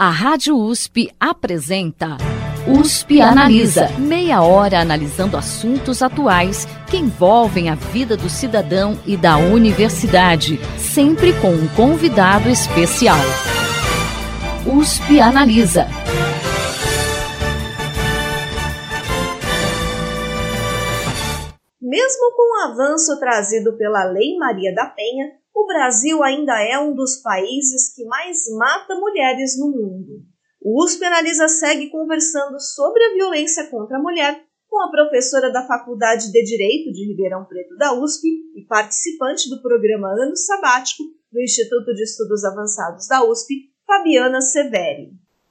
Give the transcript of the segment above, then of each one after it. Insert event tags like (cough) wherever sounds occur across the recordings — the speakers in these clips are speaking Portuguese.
A Rádio USP apresenta USP Analisa. Meia hora analisando assuntos atuais que envolvem a vida do cidadão e da universidade, sempre com um convidado especial. USP Analisa. Mesmo com o avanço trazido pela Lei Maria da Penha, o Brasil ainda é um dos países que mais mata mulheres no mundo. O USP Analisa segue conversando sobre a violência contra a mulher com a professora da Faculdade de Direito de Ribeirão Preto da USP e participante do programa Ano Sabático do Instituto de Estudos Avançados da USP, Fabiana Severi.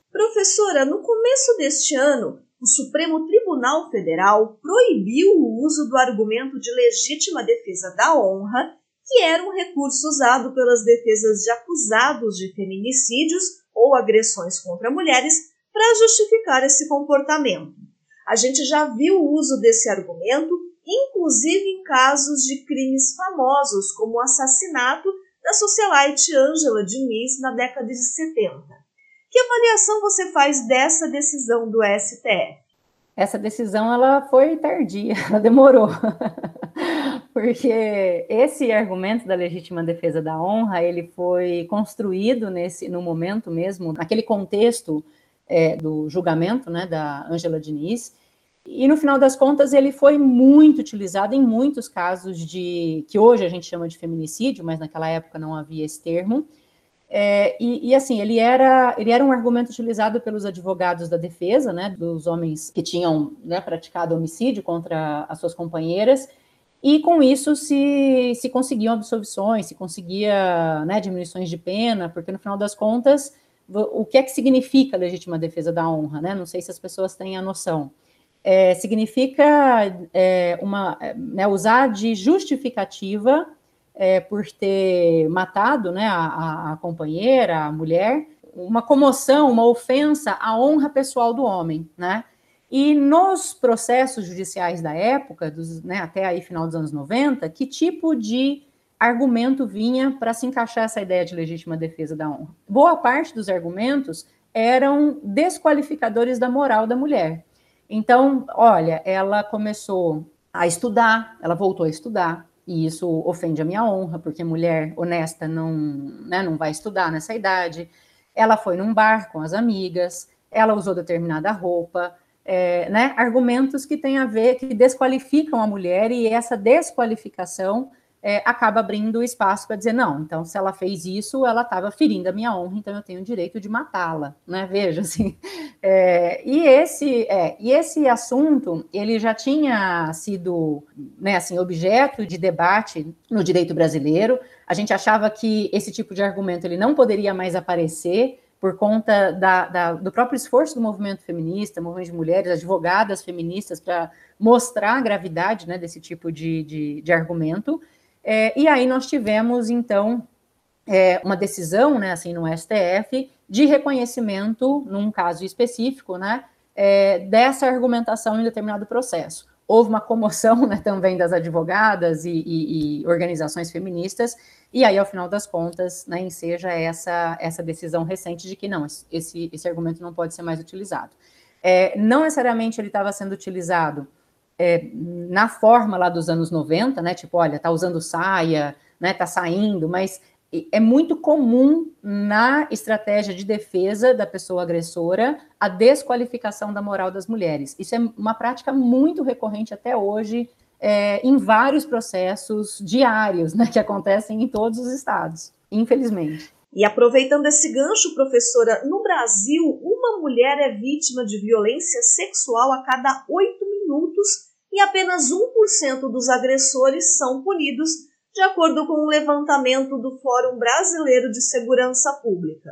Professora, no começo deste ano, o Supremo Tribunal Federal proibiu o uso do argumento de legítima defesa da honra, que era um recurso usado pelas defesas de acusados de feminicídios ou agressões contra mulheres para justificar esse comportamento. A gente já viu o uso desse argumento, inclusive em casos de crimes famosos, como o assassinato da socialite Angela Diniz na década de 70. Que avaliação você faz dessa decisão do STF? Essa decisão ela foi tardia, (laughs) ela demorou. (laughs) Porque esse argumento da legítima defesa da honra, ele foi construído nesse no momento mesmo, naquele contexto é, do julgamento, né, da Angela Diniz, e no final das contas ele foi muito utilizado em muitos casos de que hoje a gente chama de feminicídio, mas naquela época não havia esse termo, é, e, e, assim, ele era, ele era um argumento utilizado pelos advogados da defesa, né, dos homens que tinham né, praticado homicídio contra as suas companheiras, e com isso se, se conseguiam absolvições, se conseguia né, diminuições de pena, porque no final das contas, o que é que significa legítima defesa da honra? Né? Não sei se as pessoas têm a noção. É, significa é, uma, né, usar de justificativa é, por ter matado né, a, a, companheira, a mulher, uma comoção, uma ofensa à honra pessoal do homem, né? E nos processos judiciais da época, dos, né, até aí final dos anos 90, que tipo de argumento vinha para se encaixar essa ideia de legítima defesa da honra? Boa parte dos argumentos eram desqualificadores da moral da mulher. Então, olha, ela começou a estudar, ela voltou a estudar, e isso ofende a minha honra, porque mulher honesta não, né, não vai estudar nessa idade. Ela foi num bar com as amigas, ela usou determinada roupa, é, né, argumentos que têm a ver, que desqualificam a mulher, e essa desqualificação é, acaba abrindo espaço para dizer, não, então se ela fez isso, ela estava ferindo a minha honra, então eu tenho o direito de matá-la, né? Veja, assim. É, e, esse, é, e esse assunto, ele já tinha sido, né, assim, objeto de debate no direito brasileiro, a gente achava que esse tipo de argumento ele não poderia mais aparecer, por conta da, da, do próprio esforço do movimento feminista, movimento de mulheres, advogadas feministas, para mostrar a gravidade né, desse tipo de, de, de argumento. É, e aí nós tivemos, então, é, uma decisão, né, assim, no STF, de reconhecimento, num caso específico, né, é, dessa argumentação em determinado processo. Houve uma comoção (laughs) né, também das advogadas e, e, e, organizações feministas, e aí, ao final das contas, né, enseja essa, essa decisão recente de que não, esse, esse argumento não pode ser mais utilizado. É, não necessariamente ele estava sendo utilizado é, na forma lá dos anos 90, né? Tipo, olha, tá usando saia, né? Tá saindo, mas é muito comum na estratégia de defesa da pessoa agressora a desqualificação da moral das mulheres. Isso é uma prática muito recorrente até hoje é, em vários processos diários, né? Que acontecem em todos os estados, infelizmente. E aproveitando esse gancho, professora, no Brasil, uma mulher é vítima de violência sexual a cada oito minutos e apenas 1% dos agressores são punidos, de acordo com um levantamento do Fórum Brasileiro de Segurança Pública.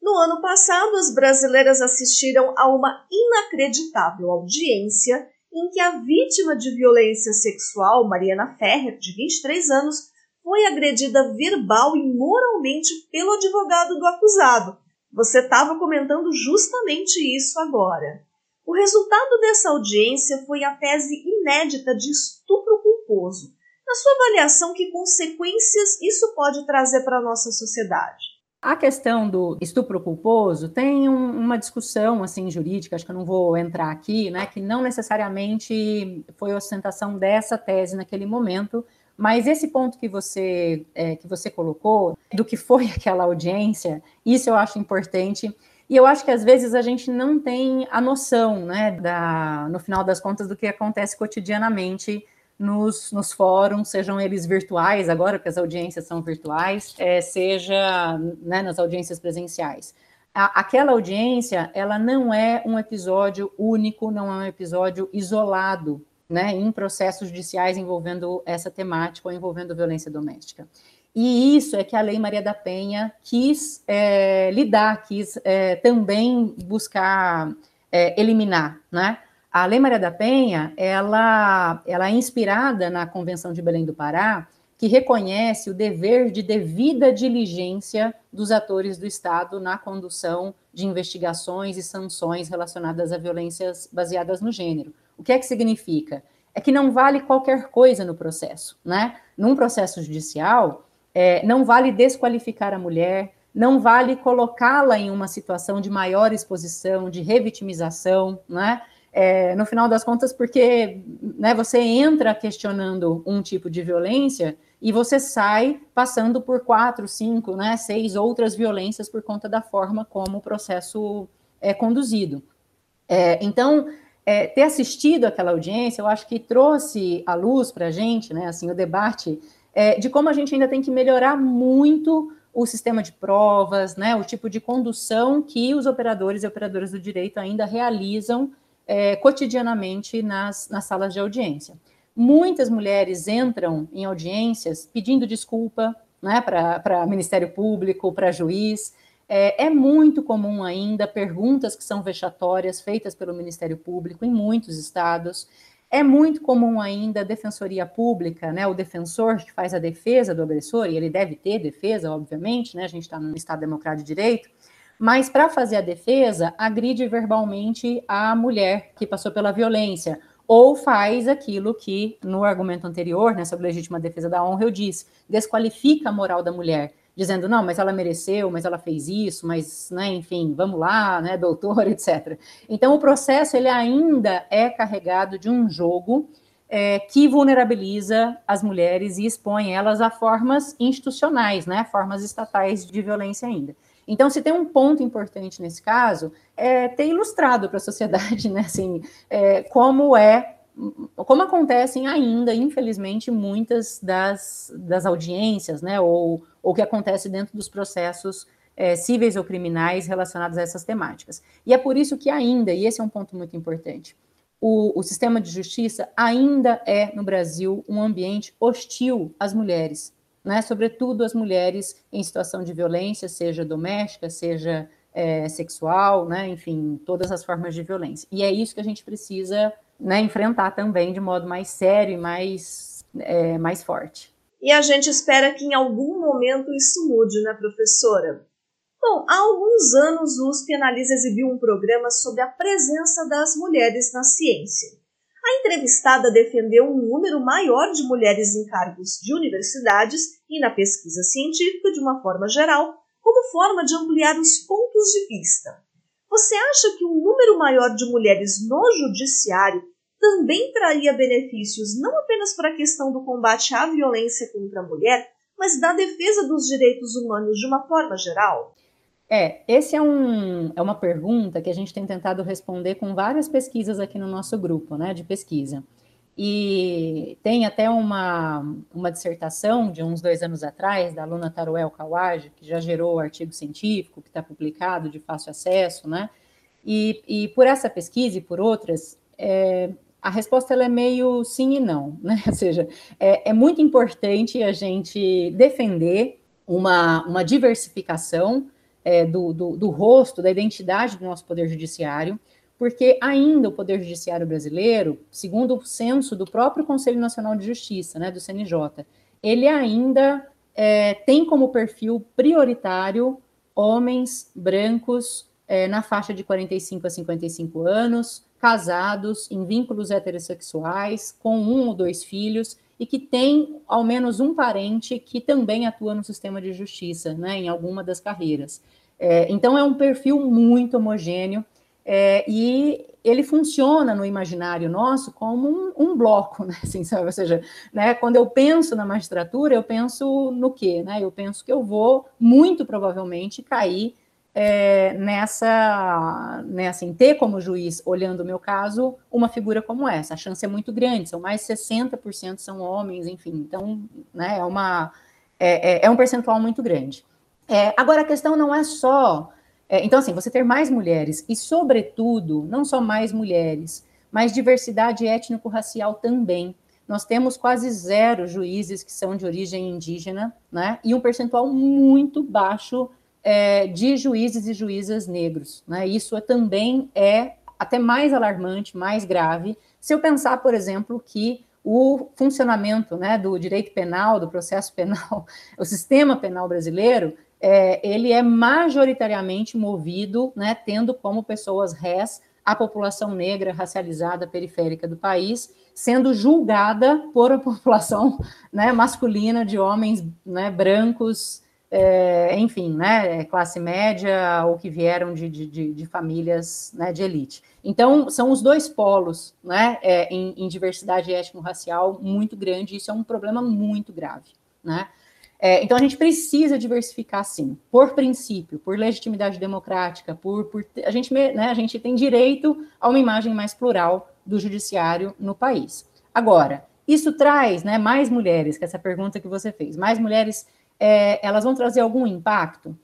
No ano passado, as brasileiras assistiram a uma inacreditável audiência em que a vítima de violência sexual, Mariana Ferrer, de 23 anos, foi agredida verbal e moralmente pelo advogado do acusado. Você estava comentando justamente isso agora. O resultado dessa audiência foi a tese inédita de estupro culposo. Na sua avaliação, que consequências isso pode trazer para a nossa sociedade? A questão do estupro culposo tem um, uma discussão assim jurídica, acho que eu não vou entrar aqui, né, que não necessariamente foi ostentação dessa tese naquele momento, mas esse ponto que você é, que você colocou do que foi (laughs) aquela audiência, isso eu acho importante. E eu acho que às vezes a gente não tem a noção, né, da, no final das contas, do que acontece cotidianamente nos, nos fóruns, sejam eles virtuais agora, porque as audiências são virtuais, é, seja né, nas audiências presenciais. A, aquela audiência, ela não é um episódio único, não é um episódio isolado, né, em processos judiciais envolvendo essa temática ou envolvendo violência doméstica. E isso é que a Lei Maria da Penha quis é, lidar, quis é, também buscar é, eliminar, né? A Lei Maria da Penha, ela, ela é inspirada na Convenção de Belém do Pará, que reconhece o dever de devida diligência dos atores do Estado na condução de investigações e sanções relacionadas a violências baseadas no gênero. O que é que significa? É que não vale qualquer coisa no processo, né? Num processo judicial, é, não vale desqualificar a mulher, não vale colocá-la em uma situação de maior exposição, de revitimização, né? É, no final das contas, porque né, você entra questionando um tipo de violência e você sai passando por quatro, cinco, né, seis outras violências por conta da forma como o processo é conduzido. É, então, é, ter assistido aquela audiência, eu acho que trouxe à luz para a gente, né, assim, o debate é, de como a gente ainda tem que melhorar muito o sistema de provas, né, o tipo de condução que os operadores e operadoras do direito ainda realizam é, cotidianamente nas, nas salas de audiência. Muitas mulheres entram em audiências pedindo desculpa né, para Ministério Público, para juiz. É, é, muito comum ainda perguntas que são vexatórias feitas pelo Ministério Público em muitos estados. É muito comum ainda a defensoria pública, né, o defensor que faz a defesa do agressor, e ele deve ter defesa, obviamente, né, a gente está no Estado Democrático de Direito, mas para fazer a defesa, agride verbalmente a mulher que passou pela violência, ou faz aquilo que no argumento anterior, né, sobre legítima defesa da honra, eu disse, desqualifica a moral da mulher, dizendo, não, mas ela mereceu, mas ela fez isso, mas, né, enfim, vamos lá, né, doutor, (laughs) etc. Então, o processo, ele ainda é carregado de um jogo é, que vulnerabiliza as mulheres e expõe elas a formas institucionais, né, formas estatais de violência ainda. Então, se tem um ponto importante nesse caso, é ter ilustrado para a sociedade, (laughs) né, assim, é, como é, como acontecem ainda, infelizmente, muitas das, das audiências, né, ou o que acontece dentro dos processos é, cíveis ou criminais relacionados a essas temáticas. E é por isso que ainda, e esse é um ponto muito importante, o, o sistema de justiça ainda é, no Brasil, um ambiente hostil às mulheres né, sobretudo as mulheres em situação de violência, seja doméstica, seja é, sexual, né, enfim, todas as formas de violência. E é isso que a gente precisa né, enfrentar também de modo mais sério e mais, é, mais forte. E a gente espera que em algum momento isso mude, né, professora? Bom, há alguns anos o USP Analisa exibiu um programa sobre a presença das mulheres na ciência. A entrevistada defendeu um número maior de mulheres em cargos de universidades e na pesquisa científica de uma forma geral, como forma de ampliar os pontos de vista. Você acha que um número maior de mulheres no judiciário também traria benefícios não apenas para a questão do combate à violência contra a mulher, mas da defesa dos direitos humanos de uma forma geral? É, esse é, um, é uma pergunta que a gente tem tentado responder com várias pesquisas aqui no nosso grupo, né, de pesquisa. E tem até uma, uma dissertação de uns dois anos atrás, da aluna Taruel Kawaj, que já gerou artigo científico, que está publicado de fácil acesso, né? E, e por essa pesquisa e por outras, é, a resposta ela é meio sim e não, (laughs) né? Ou seja, é, é muito importante a gente defender uma, uma diversificação é, do, do, do rosto, da identidade do nosso Poder Judiciário, porque ainda o Poder Judiciário brasileiro, segundo o censo do próprio Conselho Nacional de Justiça, né, do CNJ, ele ainda é, tem como perfil prioritário homens brancos é, na faixa de 45 a 55 anos, casados, em vínculos heterossexuais, com um ou dois filhos, e que tem ao menos um parente que também atua no sistema de justiça, né, em alguma das carreiras. É, então, é um perfil muito homogêneo é, e ele funciona no imaginário nosso como um, um bloco, (laughs) né? Assim, sabe? Ou seja, né, quando eu penso na magistratura, eu penso no quê? Né? Eu penso que eu vou, muito provavelmente, cair é, nessa, né, assim, ter como juiz, olhando o meu caso, uma figura como essa. A chance é muito grande, são mais de 60% são homens, enfim, então, né, é, uma, é, é, é um percentual muito grande. É, agora, a questão não é só é, então, assim, você ter mais mulheres e, sobretudo, não só mais mulheres, mas diversidade étnico-racial também. Nós temos quase zero juízes que são de origem indígena, né? E um percentual muito baixo é, de juízes e juízas negros, né? Isso é, também é até mais alarmante, mais grave, se eu pensar, por exemplo, que o funcionamento né, do direito penal, do processo penal, (laughs) o sistema penal brasileiro, é, ele é majoritariamente movido, né, tendo como pessoas rés a população negra racializada periférica do país, sendo julgada por a população (laughs) né, masculina de homens né, brancos, é, enfim, né, classe média ou que vieram de, de, de famílias né, de elite. Então, são os dois polos né, é, em, em diversidade étnico-racial muito grande, isso é um problema muito grave. Né? É, então a gente precisa diversificar sim, por princípio, por legitimidade democrática, por, por a gente né, a gente tem direito a uma imagem mais plural do judiciário no país. Agora, isso traz né, mais mulheres, que é essa pergunta que você fez, mais mulheres, é, elas vão trazer algum impacto?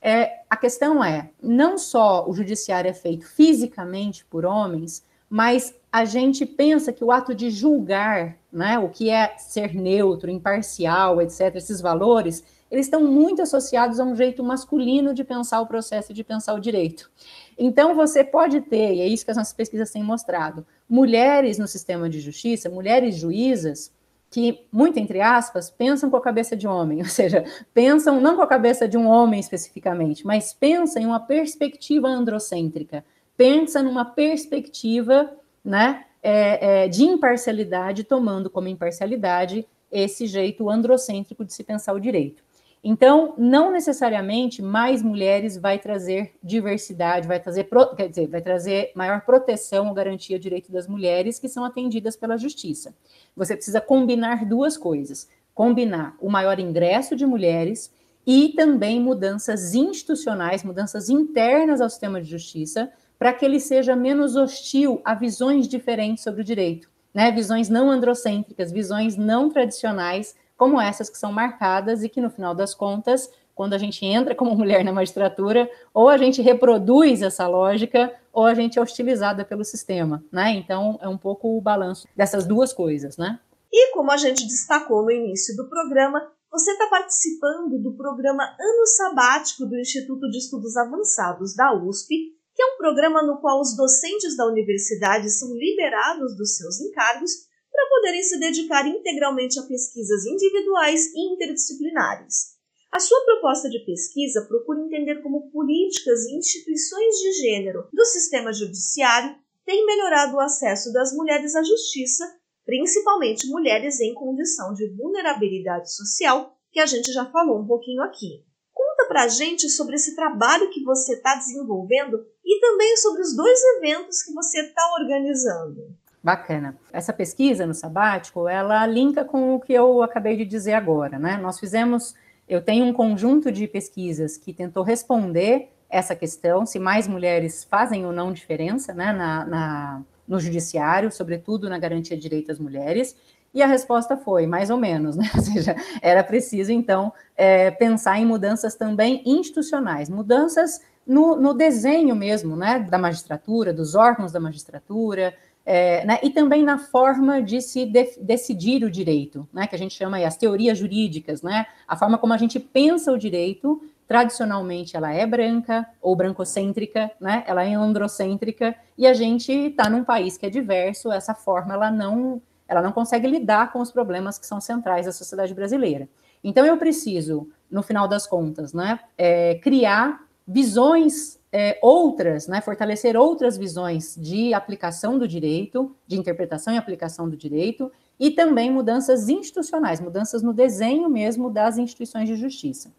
É, a questão é, não só o judiciário é feito fisicamente por homens, mas a gente pensa que o ato de julgar, né, o que é ser neutro, imparcial, etc., esses valores, eles estão muito associados a um jeito masculino de pensar o processo, de pensar o direito. Então, você pode ter, e é isso que as nossas pesquisas têm mostrado, mulheres no sistema de justiça, mulheres juízas, que, muito entre aspas, pensam com a cabeça de homem, (laughs) ou seja, pensam não com a cabeça de um homem especificamente, mas pensam em uma perspectiva androcêntrica, pensa numa perspectiva né, é, é, de imparcialidade, tomando como imparcialidade esse jeito androcêntrico de se pensar o direito. Então, não necessariamente mais mulheres vai trazer diversidade, vai trazer, quer dizer, vai trazer maior proteção ou garantia do direito das mulheres que são atendidas pela justiça. Você precisa combinar duas coisas: combinar o maior ingresso de mulheres e também mudanças institucionais, mudanças internas ao sistema de justiça, para que ele seja menos hostil a visões diferentes sobre o direito, né? Visões não androcêntricas, visões não tradicionais, como essas que são marcadas e que, no final das contas, quando a gente entra como mulher na magistratura, ou a gente reproduz essa lógica, ou a gente é hostilizada pelo sistema, né? Então, é um pouco o balanço dessas duas coisas, né? E como a gente destacou no início do programa, você está participando do programa Ano Sabático do Instituto de Estudos Avançados da USP, que é um programa no qual os docentes da universidade são liberados dos seus encargos para poderem se dedicar integralmente a pesquisas individuais e interdisciplinares. A sua proposta de pesquisa procura entender como políticas e instituições de gênero do sistema judiciário têm melhorado o acesso das mulheres à justiça, principalmente mulheres em condição de vulnerabilidade social, que a gente já falou um pouquinho aqui. Conta pra gente sobre esse trabalho que você está desenvolvendo e também sobre os dois eventos que você está organizando. Bacana. Essa pesquisa no sabático, ela linka com o que eu acabei de dizer agora, né? Nós fizemos, eu tenho um conjunto de pesquisas que tentou responder essa questão, se mais mulheres fazem ou não diferença, né, na, na no judiciário, sobretudo na garantia de direitos das mulheres, e a resposta foi mais ou menos, né? (laughs) Ou seja, era preciso, então, é, pensar em mudanças também institucionais, mudanças no, no, desenho mesmo, né, da magistratura, dos órgãos da magistratura, é, né, e também na forma de se de, decidir o direito, né, que a gente chama as teorias jurídicas, né, a forma como a gente pensa o direito, tradicionalmente ela é branca ou brancocêntrica, né, ela é androcêntrica, e a gente está num país que é diverso, essa forma ela não ela não consegue lidar com os problemas que são centrais da sociedade brasileira. Então, eu preciso, no final das contas, né, é, criar visões é, outras, né, fortalecer outras visões de aplicação do direito, de interpretação e aplicação do direito, e também mudanças institucionais, mudanças no desenho mesmo das instituições de justiça.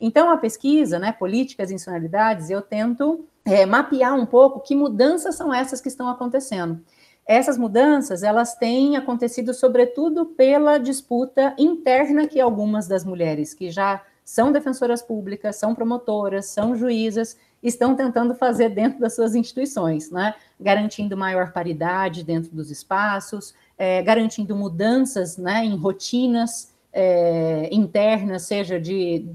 Então, a pesquisa, né, políticas e institucionalidades, eu tento é, mapear um pouco que mudanças são essas que estão acontecendo. Essas mudanças, elas têm acontecido sobretudo pela disputa interna que algumas das mulheres que já são defensoras públicas, são promotoras, são juízas, estão tentando fazer dentro das suas instituições, né? garantindo maior paridade dentro dos espaços, é, garantindo mudanças né, em rotinas é, internas, seja de,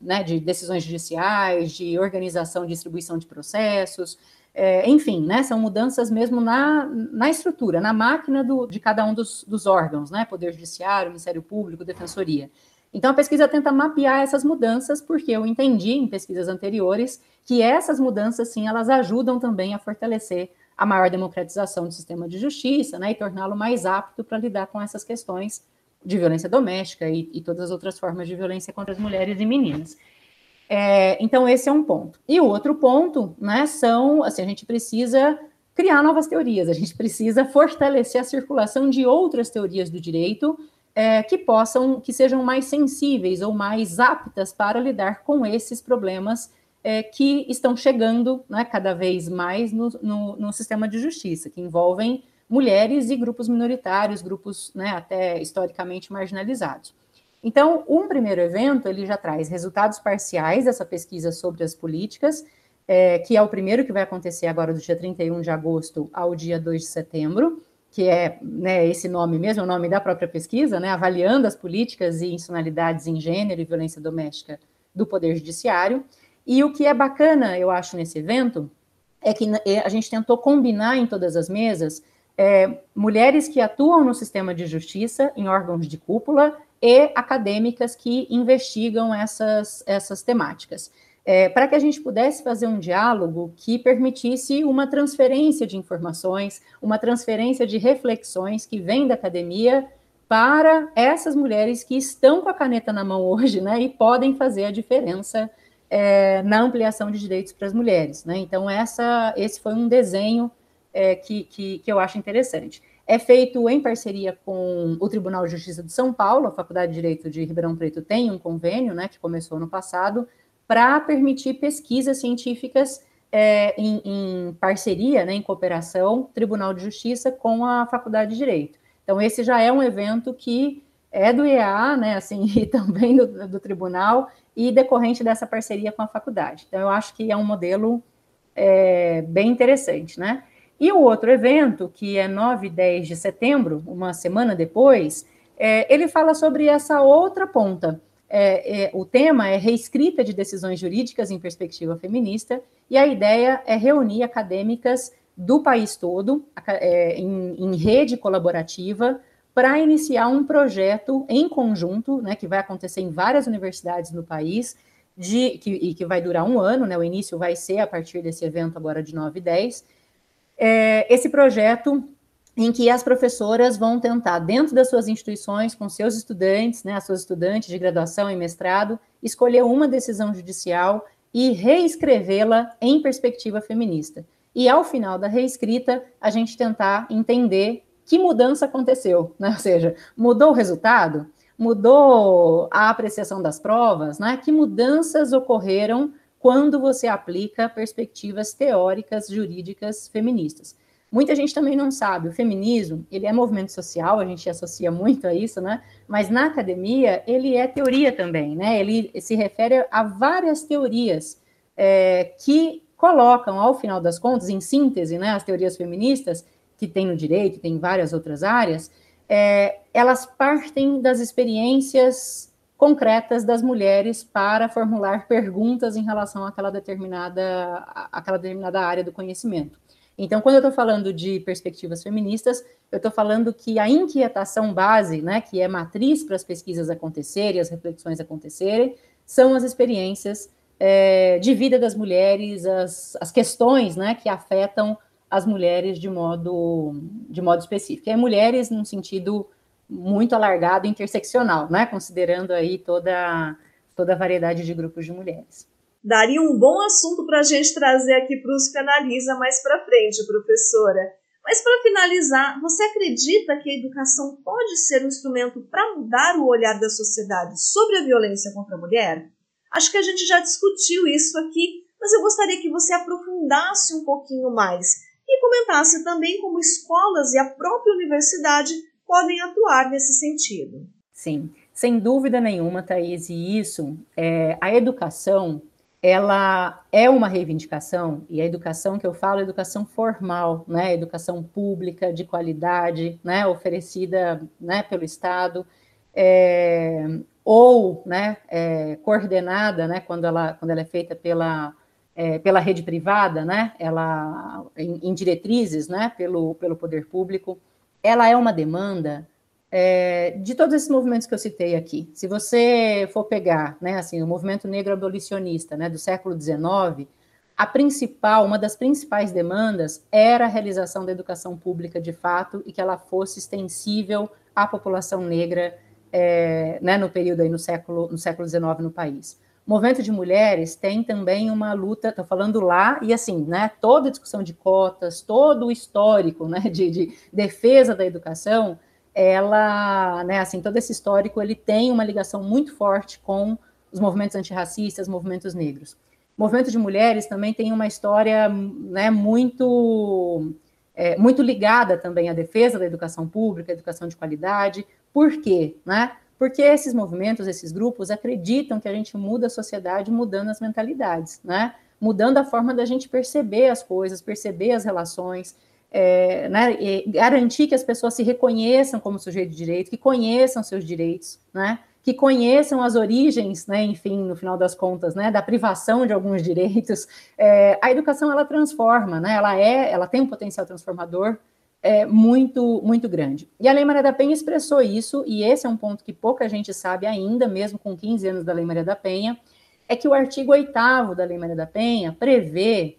né, de decisões judiciais, de organização e distribuição de processos, é, enfim, né, são mudanças mesmo na, na estrutura, na máquina do, de cada um dos, dos órgãos, né, Poder Judiciário, Ministério Público, Defensoria. Então, a pesquisa tenta mapear essas mudanças, porque eu entendi em pesquisas anteriores que essas mudanças, sim, elas ajudam também a fortalecer a maior democratização do sistema de justiça, né, e torná-lo mais apto para lidar com essas questões de violência doméstica e, e, todas as outras formas de violência contra as mulheres e meninas. É, então, esse é um ponto. E o outro ponto, né, são, assim, a gente precisa criar novas teorias, a gente precisa fortalecer a circulação de outras teorias do direito é, que possam, que sejam mais sensíveis ou mais aptas para lidar com esses problemas é, que estão chegando né, cada vez mais no, no, no, sistema de justiça, que envolvem mulheres e grupos minoritários, grupos né, até historicamente marginalizados. Então, um primeiro evento, ele já traz resultados parciais dessa pesquisa sobre as políticas, é, que é o primeiro que vai acontecer agora do dia 31 de agosto ao dia 2 de setembro, que é né, esse nome mesmo, é o nome da própria pesquisa, né, avaliando as políticas e institucionalidades em gênero e violência doméstica do Poder Judiciário. E o que é bacana, eu acho, nesse evento, é que é, a gente tentou combinar em todas as mesas é, mulheres que atuam no sistema de justiça, em órgãos de cúpula, e acadêmicas que investigam essas, essas temáticas é, para que a gente pudesse fazer um diálogo que permitisse uma transferência de informações, uma transferência de reflexões que vem da academia para essas mulheres que estão com a caneta na mão hoje, né, e podem fazer a diferença é, na ampliação de direitos para as mulheres, né? Então essa, esse foi um desenho é, que, que, que eu acho interessante. É feito em parceria com o Tribunal de Justiça de São Paulo, a Faculdade de Direito de Ribeirão Preto tem um convênio, né, que começou no passado, para permitir pesquisas científicas é, em, em, parceria, né, em cooperação, Tribunal de Justiça com a Faculdade de Direito. Então, esse já é um evento que é do IEA, né, assim, (laughs) e também do, do tribunal, e decorrente dessa parceria com a faculdade. Então, eu acho que é um modelo é, bem interessante, né? E o outro evento, que é 9 e 10 de setembro, uma semana depois, é, ele fala sobre essa outra ponta, é, é, o tema é reescrita de decisões jurídicas em perspectiva feminista, e a ideia é reunir acadêmicas do país todo, é, em, em, rede colaborativa, para iniciar um projeto em conjunto, né, que vai acontecer em várias universidades no país, de, que, e que vai durar um ano, né, o início vai ser a partir desse evento agora de 9 e 10. É, esse projeto em que as professoras vão tentar, dentro das suas instituições, com seus estudantes, né, as suas estudantes de graduação e mestrado, escolher uma decisão judicial e reescrevê-la em perspectiva feminista. E ao final da reescrita, a gente tentar entender que mudança aconteceu, (laughs) né? Ou seja, mudou o resultado? Mudou a apreciação das provas, né? Que mudanças ocorreram quando você aplica perspectivas teóricas jurídicas feministas? Muita gente também não sabe, o feminismo, ele é movimento social, a gente associa muito a isso, né? Mas na academia, ele é teoria também, né? Ele se refere a várias teorias é, que colocam, ao final das contas, em síntese, né, as teorias feministas, que tem no direito, tem em várias outras áreas, é, elas partem das experiências concretas das mulheres para formular perguntas em relação àquela determinada, àquela determinada área do conhecimento. Então, quando eu estou falando de perspectivas feministas, eu estou falando que a inquietação base, né, que é matriz para as pesquisas acontecerem, as reflexões acontecerem, são as experiências é, de vida das mulheres, as, as questões né, que afetam as mulheres de modo, de modo específico. E é mulheres num sentido muito alargado, interseccional, né, considerando aí toda, toda a variedade de grupos de mulheres daria um bom assunto para a gente trazer aqui para os Analisa mais para frente, professora. Mas para finalizar, você acredita que a educação pode ser um instrumento para mudar o olhar da sociedade sobre a violência contra a mulher? Acho que a gente já discutiu isso aqui, mas eu gostaria que você aprofundasse um pouquinho mais e comentasse também como escolas e a própria universidade podem atuar nesse sentido. Sim, sem dúvida nenhuma, Thaís, e isso, é, a educação, ela é uma reivindicação, e a educação que eu falo é educação formal, né, educação pública, de qualidade, né, oferecida né, pelo Estado, é, ou né, é, coordenada, né, quando, ela, quando ela é feita pela, é, pela rede privada, né, ela, em, em, diretrizes né, pelo, pelo poder público, ela é uma demanda é, de todos esses movimentos que eu citei aqui. Se você for pegar né, assim, o movimento negro abolicionista né, do século XIX, a principal, uma das principais demandas era a realização da educação pública de fato e que ela fosse extensível à população negra é, né, no período aí no século, no século XIX no país. O movimento de mulheres tem também uma luta, estou falando lá, e assim, né, toda a discussão de cotas, todo o histórico né, de, de defesa da educação, ela, né, assim, todo esse histórico, ele tem uma ligação muito forte com os movimentos antirracistas, movimentos negros. Movimento de mulheres também tem uma história né, muito, é, muito ligada também à defesa da educação pública, educação de qualidade, por quê? Né? Porque esses movimentos, esses grupos acreditam que a gente muda a sociedade mudando as mentalidades, né? mudando a forma da gente perceber as coisas, perceber as relações, é, né? garantir que as pessoas se reconheçam como sujeito de direito, que conheçam seus direitos, né? que conheçam as origens, né, enfim, no final das contas, né, da privação de alguns (laughs) direitos, é, a educação ela transforma, né, ela é, ela tem um potencial transformador, é, muito, muito grande. E a Lei Maria da Penha expressou isso, e esse é um ponto que pouca gente sabe ainda, mesmo com 15 anos da Lei Maria da Penha, é que o artigo 8 da Lei Maria da Penha prevê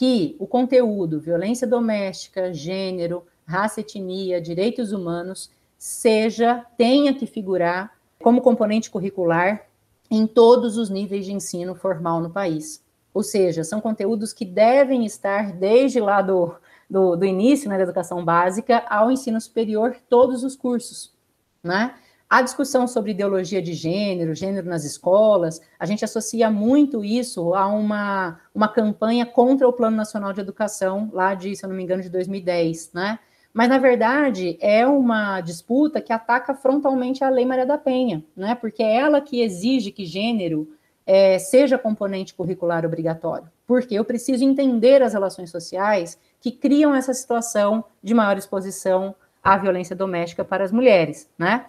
que o conteúdo violência doméstica, gênero, raça, etnia, direitos humanos, seja, tenha que figurar como componente curricular em todos os níveis de ensino formal no país. Ou seja, são conteúdos que devem estar desde lá do, do, do início né, da educação básica ao ensino superior, todos os cursos, né? A discussão sobre ideologia de gênero, gênero nas escolas, a gente associa muito isso a uma, uma campanha contra o Plano Nacional de Educação, lá de, se eu não me engano, de 2010, né? Mas, na verdade, é uma disputa que ataca frontalmente a Lei Maria da Penha, né? Porque é ela que exige que gênero é, seja componente curricular obrigatório. Porque eu preciso entender as relações sociais que criam essa situação de maior exposição à violência doméstica para as mulheres, né?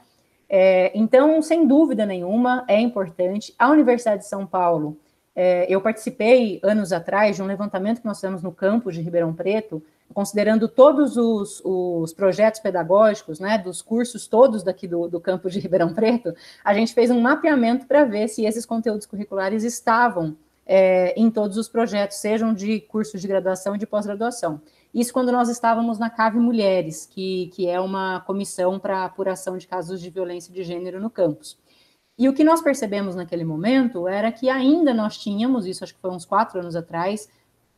É, então, sem dúvida nenhuma, é importante. A Universidade de São Paulo, é, eu participei anos atrás de um levantamento que nós fizemos no campus de Ribeirão Preto, considerando todos os, os projetos pedagógicos, né, dos cursos todos daqui do, do campus de Ribeirão Preto, a gente fez um mapeamento para ver se esses conteúdos curriculares estavam é, em todos os projetos, sejam de cursos de graduação e de pós-graduação. Isso quando nós estávamos na CAVE Mulheres, que, que é uma comissão para apuração de casos de violência de gênero no campus. E o que nós percebemos naquele momento era que ainda nós tínhamos, isso acho que foi uns quatro anos atrás,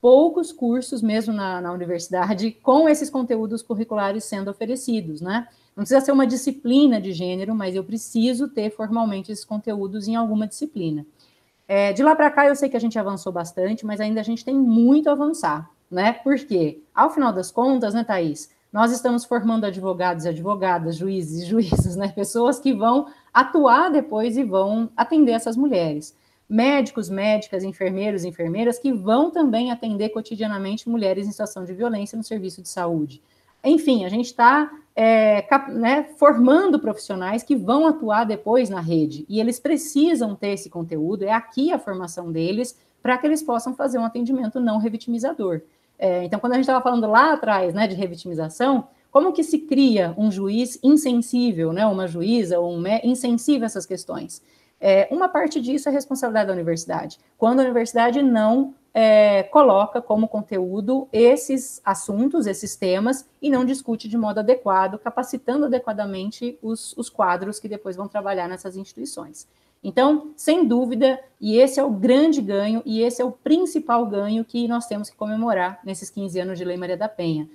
poucos cursos mesmo na, na universidade (laughs) com esses conteúdos curriculares sendo oferecidos, né? Não precisa ser uma disciplina de gênero, mas eu preciso ter formalmente esses conteúdos em alguma disciplina. É, de lá para cá, eu sei que a gente avançou bastante, mas ainda a gente tem muito a avançar, né? Porque, ao final das contas, né, Thaís, nós estamos formando advogados e advogadas, juízes e juízes, né? Pessoas que vão atuar depois e vão atender essas mulheres. Médicos, médicas, enfermeiros, enfermeiras que vão também atender cotidianamente mulheres em situação de violência no serviço de saúde. Enfim, a gente está é, né, formando profissionais que vão atuar depois na rede e eles precisam ter esse conteúdo, é aqui a formação deles para que eles possam fazer um atendimento não revitimizador. É, então, quando a gente estava falando lá atrás né, de revitimização, como que se cria um juiz insensível, né, uma juíza ou um insensível a essas questões? É, uma parte disso é responsabilidade da universidade. Quando a universidade não é, coloca como conteúdo esses assuntos, esses temas, e não discute de modo adequado, capacitando adequadamente os, os quadros que depois vão trabalhar nessas instituições. Então, sem dúvida, e esse é o grande ganho, e esse é o principal ganho que nós temos que comemorar nesses 15 anos de Lei Maria da Penha.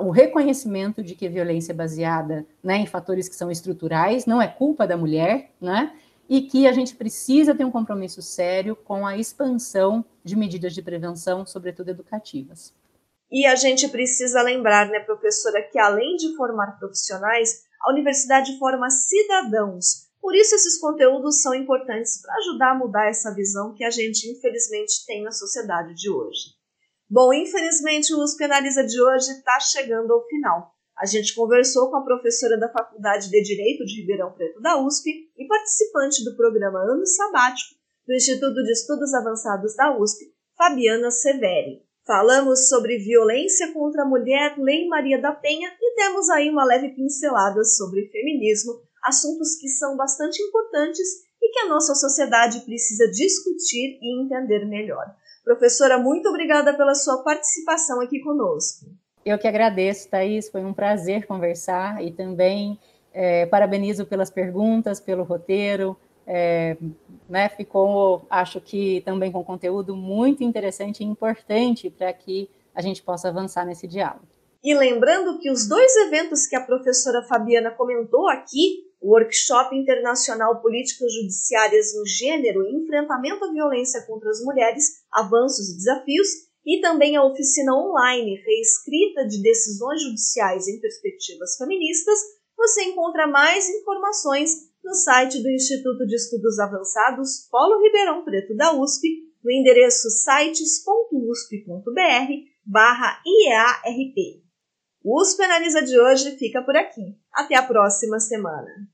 o reconhecimento de que violência é baseada né, em fatores que são estruturais, não é culpa da mulher, né? E que a gente precisa ter um compromisso sério com a expansão de medidas de prevenção, sobretudo educativas. E a gente precisa lembrar, né, professora, que além de formar profissionais, a universidade forma cidadãos. Por isso, esses conteúdos são importantes para ajudar a mudar essa visão que a gente, infelizmente, tem na sociedade de hoje. Bom, infelizmente, o USP Analisa de hoje está chegando ao final. A gente conversou com a professora da Faculdade de Direito de Ribeirão Preto da USP e participante do programa Ano Sabático do Instituto de Estudos Avançados da USP, Fabiana Severi. Falamos sobre violência contra a mulher, Lei Maria da Penha e demos aí uma leve pincelada sobre feminismo, assuntos que são bastante importantes e que a nossa sociedade precisa discutir e entender melhor. Professora, muito obrigada pela sua participação aqui conosco. Eu que agradeço, Thaís, foi um prazer conversar e também é, parabenizo pelas perguntas, pelo roteiro, é, né, ficou, acho que também com conteúdo muito interessante e importante para que a gente possa avançar nesse diálogo. E lembrando que os dois eventos que a professora Fabiana comentou aqui, o Workshop Internacional Políticas Judiciárias no Gênero e Enfrentamento à Violência contra as Mulheres, Avanços e Desafios, e também a oficina online Reescrita de Decisões Judiciais em Perspectivas Feministas, você encontra mais informações no site do Instituto de Estudos Avançados Polo Ribeirão Preto da USP, no endereço sites.usp.br barra IEARP. O USP Analisa de hoje fica por aqui. Até a próxima semana.